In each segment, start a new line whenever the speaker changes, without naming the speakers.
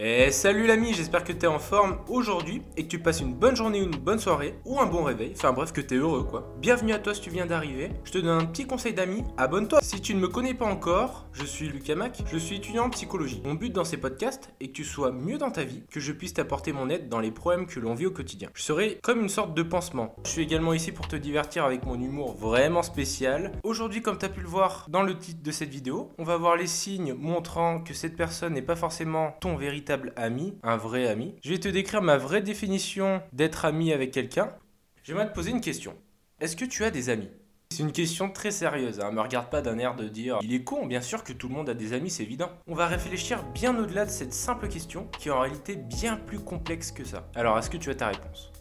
Et salut l'ami, j'espère que t'es en forme aujourd'hui et que tu passes une bonne journée ou une bonne soirée ou un bon réveil, enfin bref que t'es heureux quoi. Bienvenue à toi si tu viens d'arriver, je te donne un petit conseil d'ami, abonne-toi. Si tu ne me connais pas encore, je suis Lucas Mac, je suis étudiant en psychologie. Mon but dans ces podcasts est que tu sois mieux dans ta vie, que je puisse t'apporter mon aide dans les problèmes que l'on vit au quotidien. Je serai comme une sorte de pansement. Je suis également ici pour te divertir avec mon humour vraiment spécial. Aujourd'hui comme t'as pu le voir dans le titre de cette vidéo, on va voir les signes montrant que cette personne n'est pas forcément ton véritable ami, un vrai ami. Je vais te décrire ma vraie définition d'être ami avec quelqu'un. J'aimerais te poser une question. Est-ce que tu as des amis? C'est une question très sérieuse, hein. me regarde pas d'un air de dire il est con, bien sûr que tout le monde a des amis, c'est évident. On va réfléchir bien au-delà de cette simple question qui est en réalité bien plus complexe que ça. Alors est-ce que tu as ta réponse?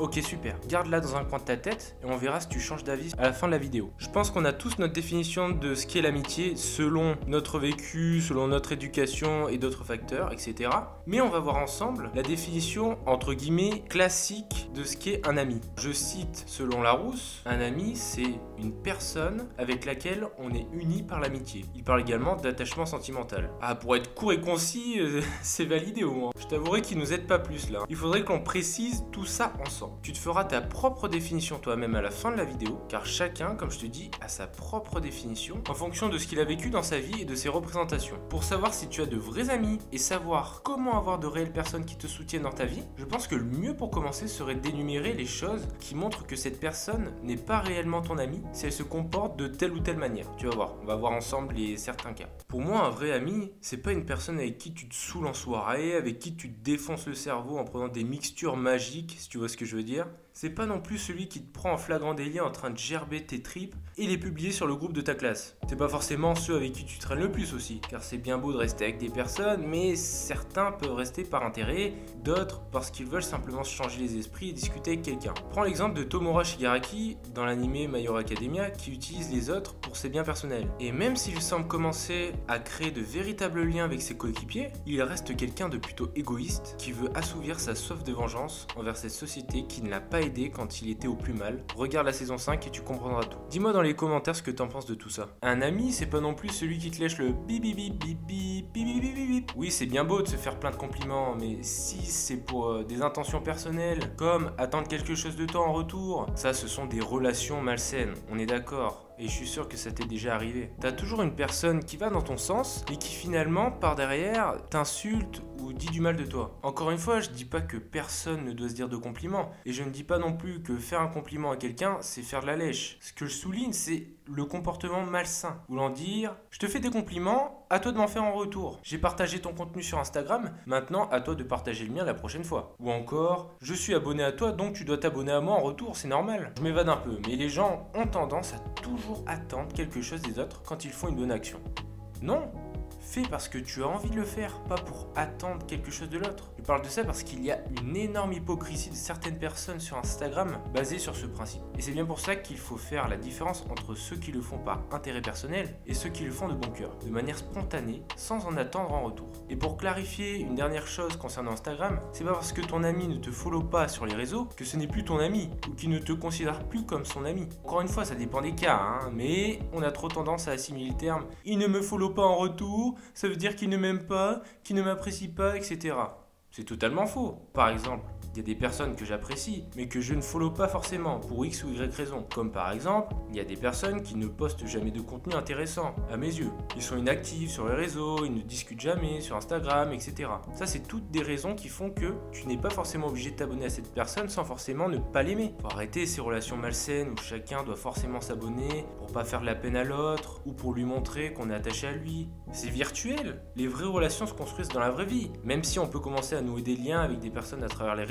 Ok super, garde-la dans un coin de ta tête et on verra si tu changes d'avis à la fin de la vidéo. Je pense qu'on a tous notre définition de ce qu'est l'amitié selon notre vécu, selon notre éducation et d'autres facteurs, etc. Mais on va voir ensemble la définition entre guillemets classique de ce qu'est un ami. Je cite selon Larousse, un ami c'est une personne avec laquelle on est uni par l'amitié. Il parle également d'attachement sentimental. Ah pour être court et concis, euh, c'est validé au moins. Je t'avouerai qu'il nous aide pas plus là. Il faudrait qu'on précise tout ça ensemble. Tu te feras ta propre définition toi-même à la fin de la vidéo, car chacun, comme je te dis, a sa propre définition en fonction de ce qu'il a vécu dans sa vie et de ses représentations. Pour savoir si tu as de vrais amis et savoir comment avoir de réelles personnes qui te soutiennent dans ta vie, je pense que le mieux pour commencer serait d'énumérer les choses qui montrent que cette personne n'est pas réellement ton ami si elle se comporte de telle ou telle manière. Tu vas voir, on va voir ensemble les certains cas. Pour moi, un vrai ami, c'est pas une personne avec qui tu te saoules en soirée, avec qui tu te défonces le cerveau en prenant des mixtures magiques, si tu vois ce que je veux dire, c'est pas non plus celui qui te prend en flagrant délit en train de gerber tes tripes et les publier sur le groupe de ta classe. C'est pas forcément ceux avec qui tu traînes le plus aussi, car c'est bien beau de rester avec des personnes, mais certains peuvent rester par intérêt, d'autres parce qu'ils veulent simplement changer les esprits et discuter avec quelqu'un. Prends l'exemple de Tomura Shigaraki dans l'anime My Academia qui utilise les autres pour ses biens personnels. Et même s'il semble commencer à créer de véritables liens avec ses coéquipiers, il reste quelqu'un de plutôt égoïste qui veut assouvir sa soif de vengeance envers cette société qui ne l'a pas aidé quand il était au plus mal. Regarde la saison 5 et tu comprendras tout. Dis-moi dans les commentaires ce que t'en penses de tout ça. Un ami, c'est pas non plus celui qui te lèche le bip bip bip bip bip bip bip bip Oui, c'est bien beau de se faire plein de compliments, mais si c'est pour euh, des intentions personnelles, comme attendre quelque chose de toi en retour, ça ce sont des relations malsaines, on est d'accord et je suis sûr que ça t'est déjà arrivé. T'as toujours une personne qui va dans ton sens et qui finalement, par derrière, t'insulte ou dit du mal de toi. Encore une fois, je dis pas que personne ne doit se dire de compliments et je ne dis pas non plus que faire un compliment à quelqu'un, c'est faire de la lèche. Ce que je souligne, c'est le comportement malsain. Voulant dire, je te fais des compliments, à toi de m'en faire en retour. J'ai partagé ton contenu sur Instagram, maintenant à toi de partager le mien la prochaine fois. Ou encore, je suis abonné à toi, donc tu dois t'abonner à moi en retour, c'est normal. Je m'évade un peu, mais les gens ont tendance à toujours attendre quelque chose des autres quand ils font une bonne action. Non, Fais parce que tu as envie de le faire, pas pour attendre quelque chose de l'autre. Je parle de ça parce qu'il y a une énorme hypocrisie de certaines personnes sur Instagram basée sur ce principe. Et c'est bien pour ça qu'il faut faire la différence entre ceux qui le font par intérêt personnel et ceux qui le font de bon cœur, de manière spontanée, sans en attendre en retour. Et pour clarifier une dernière chose concernant Instagram, c'est pas parce que ton ami ne te follow pas sur les réseaux que ce n'est plus ton ami ou qu'il ne te considère plus comme son ami. Encore une fois, ça dépend des cas, hein, mais on a trop tendance à assimiler le terme il ne me follow pas en retour, ça veut dire qu'il ne m'aime pas, qu'il ne m'apprécie pas, etc. C'est totalement faux. Par exemple, il y a des personnes que j'apprécie, mais que je ne follow pas forcément pour X ou Y raison. Comme par exemple, il y a des personnes qui ne postent jamais de contenu intéressant, à mes yeux. Ils sont inactifs sur les réseaux, ils ne discutent jamais sur Instagram, etc. Ça, c'est toutes des raisons qui font que tu n'es pas forcément obligé de t'abonner à cette personne sans forcément ne pas l'aimer. Faut arrêter ces relations malsaines où chacun doit forcément s'abonner pour pas faire de la peine à l'autre ou pour lui montrer qu'on est attaché à lui. C'est virtuel. Les vraies relations se construisent dans la vraie vie. Même si on peut commencer à nouer des liens avec des personnes à travers les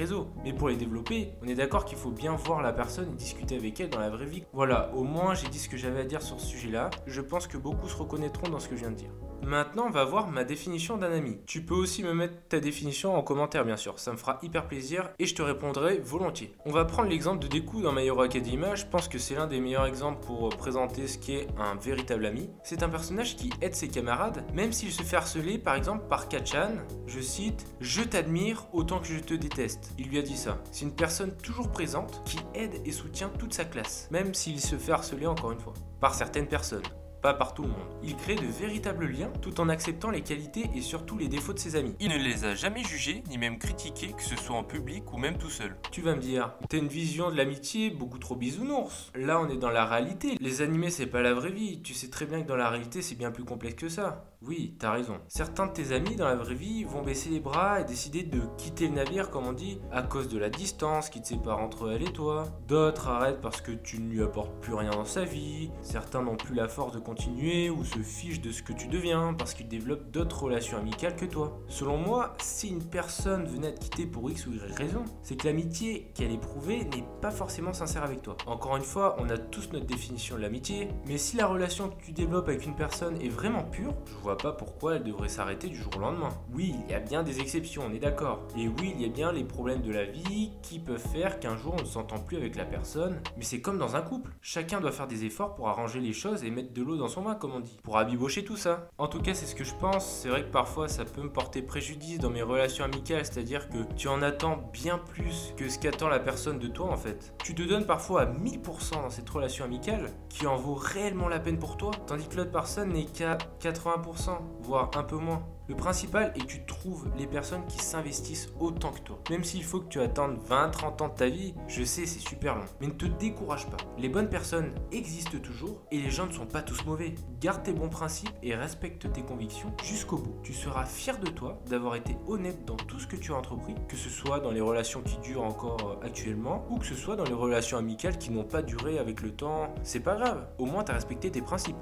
mais pour les développer, on est d'accord qu'il faut bien voir la personne et discuter avec elle dans la vraie vie. Voilà, au moins j'ai dit ce que j'avais à dire sur ce sujet-là. Je pense que beaucoup se reconnaîtront dans ce que je viens de dire. Maintenant, on va voir ma définition d'un ami. Tu peux aussi me mettre ta définition en commentaire, bien sûr. Ça me fera hyper plaisir et je te répondrai volontiers. On va prendre l'exemple de Deku dans My Hero Academia. Je pense que c'est l'un des meilleurs exemples pour présenter ce qu'est un véritable ami. C'est un personnage qui aide ses camarades, même s'il se fait harceler, par exemple, par Kachan. Je cite Je t'admire autant que je te déteste. Il lui a dit ça. C'est une personne toujours présente qui aide et soutient toute sa classe, même s'il se fait harceler encore une fois, par certaines personnes. Pas par tout le monde. Il crée de véritables liens tout en acceptant les qualités et surtout les défauts de ses amis.
Il ne les a jamais jugés ni même critiqués, que ce soit en public ou même tout seul.
Tu vas me dire, t'as une vision de l'amitié beaucoup trop bisounours. Là, on est dans la réalité. Les animés, c'est pas la vraie vie. Tu sais très bien que dans la réalité, c'est bien plus complexe que ça. Oui, t'as raison. Certains de tes amis dans la vraie vie vont baisser les bras et décider de quitter le navire, comme on dit, à cause de la distance qui te sépare entre elle et toi. D'autres arrêtent parce que tu ne lui apportes plus rien dans sa vie. Certains n'ont plus la force de continuer ou se fichent de ce que tu deviens parce qu'ils développent d'autres relations amicales que toi. Selon moi, si une personne venait à te quitter pour X ou Y raison, c'est que l'amitié qu'elle éprouvait n'est pas forcément sincère avec toi. Encore une fois, on a tous notre définition de l'amitié, mais si la relation que tu développes avec une personne est vraiment pure, je vois pas pourquoi elle devrait s'arrêter du jour au lendemain. Oui, il y a bien des exceptions, on est d'accord. Et oui, il y a bien les problèmes de la vie qui peuvent faire qu'un jour on ne s'entend plus avec la personne. Mais c'est comme dans un couple. Chacun doit faire des efforts pour arranger les choses et mettre de l'eau dans son vin, comme on dit. Pour abibocher tout ça. En tout cas, c'est ce que je pense. C'est vrai que parfois ça peut me porter préjudice dans mes relations amicales, c'est-à-dire que tu en attends bien plus que ce qu'attend la personne de toi en fait. Tu te donnes parfois à 1000% dans cette relation amicale qui en vaut réellement la peine pour toi, tandis que l'autre personne n'est qu'à 80% voire un peu moins. Le principal est que tu trouves les personnes qui s'investissent autant que toi. Même s'il faut que tu attendes 20-30 ans de ta vie, je sais c'est super long. Mais ne te décourage pas. Les bonnes personnes existent toujours et les gens ne sont pas tous mauvais. Garde tes bons principes et respecte tes convictions jusqu'au bout. Tu seras fier de toi d'avoir été honnête dans tout ce que tu as entrepris, que ce soit dans les relations qui durent encore euh, actuellement ou que ce soit dans les relations amicales qui n'ont pas duré avec le temps. C'est pas grave, au moins tu as respecté tes principes.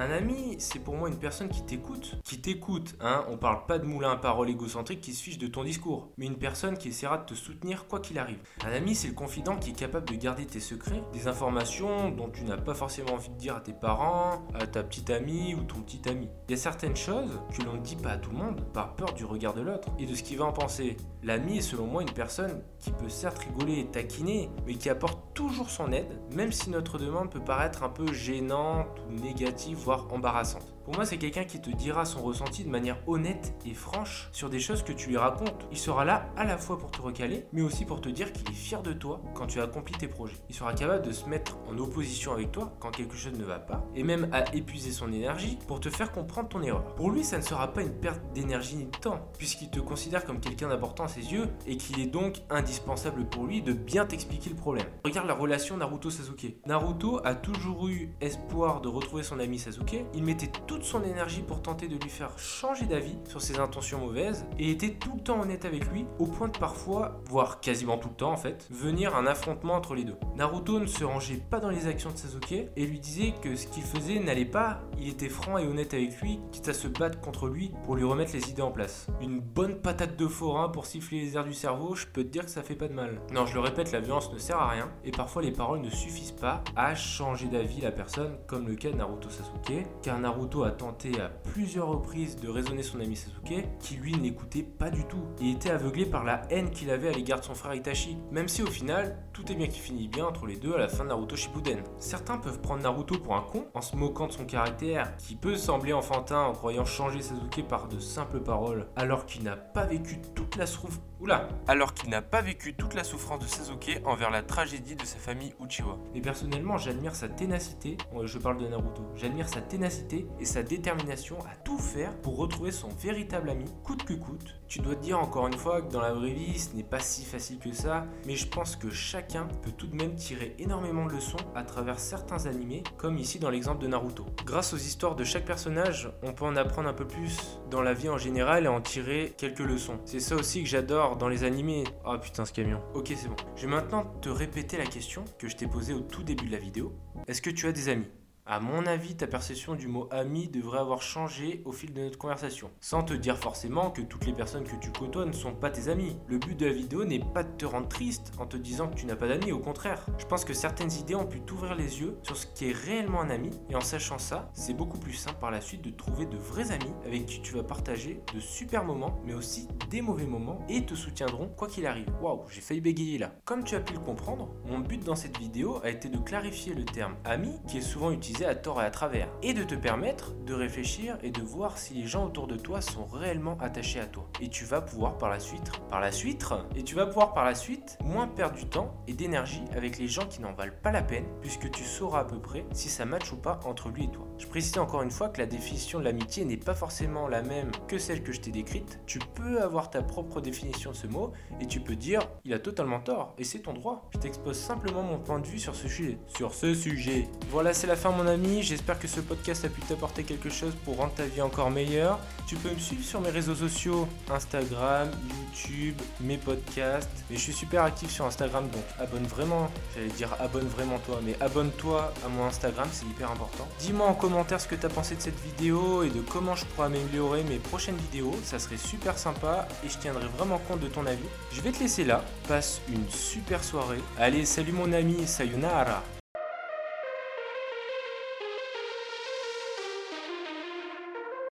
Un ami, c'est pour moi une personne qui t'écoute. Qui t'écoute, hein. On parle pas de moulin à parole égocentrique qui se fiche de ton discours, mais une personne qui essaiera de te soutenir quoi qu'il arrive. Un ami, c'est le confident qui est capable de garder tes secrets, des informations dont tu n'as pas forcément envie de dire à tes parents, à ta petite amie ou ton petit ami. Il y a certaines choses que l'on ne dit pas à tout le monde par peur du regard de l'autre et de ce qu'il va en penser. L'ami est selon moi une personne qui peut certes rigoler et taquiner, mais qui apporte toujours son aide, même si notre demande peut paraître un peu gênante ou négative embarrassante. Pour moi, c'est quelqu'un qui te dira son ressenti de manière honnête et franche sur des choses que tu lui racontes. Il sera là à la fois pour te recaler, mais aussi pour te dire qu'il est fier de toi quand tu as accompli tes projets. Il sera capable de se mettre en opposition avec toi quand quelque chose ne va pas, et même à épuiser son énergie pour te faire comprendre ton erreur. Pour lui, ça ne sera pas une perte d'énergie ni de temps, puisqu'il te considère comme quelqu'un d'important à ses yeux, et qu'il est donc indispensable pour lui de bien t'expliquer le problème. Regarde la relation Naruto-Sasuke. Naruto a toujours eu espoir de retrouver son ami Sasuke, il mettait son énergie pour tenter de lui faire changer d'avis sur ses intentions mauvaises et était tout le temps honnête avec lui, au point de parfois, voire quasiment tout le temps en fait, venir un affrontement entre les deux. Naruto ne se rangeait pas dans les actions de Sasuke et lui disait que ce qu'il faisait n'allait pas, il était franc et honnête avec lui, quitte à se battre contre lui pour lui remettre les idées en place. Une bonne patate de forain pour siffler les airs du cerveau, je peux te dire que ça fait pas de mal. Non, je le répète, la violence ne sert à rien et parfois les paroles ne suffisent pas à changer d'avis la personne, comme le cas Naruto Sasuke, car Naruto a tenté à plusieurs reprises de raisonner son ami Sasuke, qui lui n'écoutait pas du tout, et était aveuglé par la haine qu'il avait à l'égard de son frère Itachi, même si au final, tout est bien qui finit bien entre les deux à la fin de Naruto Shippuden. Certains peuvent prendre Naruto pour un con, en se moquant de son caractère, qui peut sembler enfantin en croyant changer Sasuke par de simples paroles, alors qu'il n'a pas vécu toute la souffrance Oula
Alors qu'il n'a pas vécu toute la souffrance de Sasuke envers la tragédie de sa famille Uchiwa.
Mais personnellement, j'admire sa ténacité, je parle de Naruto, j'admire sa ténacité et sa détermination à tout faire pour retrouver son véritable ami, coûte que coûte. Tu dois te dire encore une fois que dans la vraie vie, ce n'est pas si facile que ça, mais je pense que chacun peut tout de même tirer énormément de leçons à travers certains animés, comme ici dans l'exemple de Naruto. Grâce aux histoires de chaque personnage, on peut en apprendre un peu plus dans la vie en général et en tirer quelques leçons. C'est ça aussi que j'adore dans les animés. Oh putain ce camion. Ok c'est bon. Je vais maintenant te répéter la question que je t'ai posée au tout début de la vidéo. Est-ce que tu as des amis? À mon avis, ta perception du mot ami devrait avoir changé au fil de notre conversation. Sans te dire forcément que toutes les personnes que tu côtoies ne sont pas tes amis. Le but de la vidéo n'est pas de te rendre triste en te disant que tu n'as pas d'amis, au contraire. Je pense que certaines idées ont pu t'ouvrir les yeux sur ce qui est réellement un ami, et en sachant ça, c'est beaucoup plus simple par la suite de trouver de vrais amis avec qui tu vas partager de super moments, mais aussi des mauvais moments, et te soutiendront quoi qu'il arrive. Waouh, j'ai failli bégayer là. Comme tu as pu le comprendre, mon but dans cette vidéo a été de clarifier le terme ami, qui est souvent utilisé à tort et à travers, et de te permettre de réfléchir et de voir si les gens autour de toi sont réellement attachés à toi. Et tu vas pouvoir par la suite, par la suite, et tu vas pouvoir par la suite moins perdre du temps et d'énergie avec les gens qui n'en valent pas la peine, puisque tu sauras à peu près si ça match ou pas entre lui et toi. Je précise encore une fois que la définition de l'amitié n'est pas forcément la même que celle que je t'ai décrite. Tu peux avoir ta propre définition de ce mot et tu peux dire il a totalement tort et c'est ton droit. Je t'expose simplement mon point de vue sur ce sujet. Sur ce sujet. Voilà, c'est la fin mon ami. J'espère que ce podcast a pu t'apporter quelque chose pour rendre ta vie encore meilleure. Tu peux me suivre sur mes réseaux sociaux Instagram, YouTube, mes podcasts. Mais je suis super actif sur Instagram donc abonne vraiment. J'allais dire abonne vraiment toi, mais abonne-toi à mon Instagram, c'est hyper important. Dis-moi en commentaire ce que tu as pensé de cette vidéo et de comment je pourrais améliorer mes prochaines vidéos. Ça serait super sympa et je tiendrai vraiment compte de ton avis. Je vais te laisser là. Passe une super soirée. Allez, salut mon ami, sayonara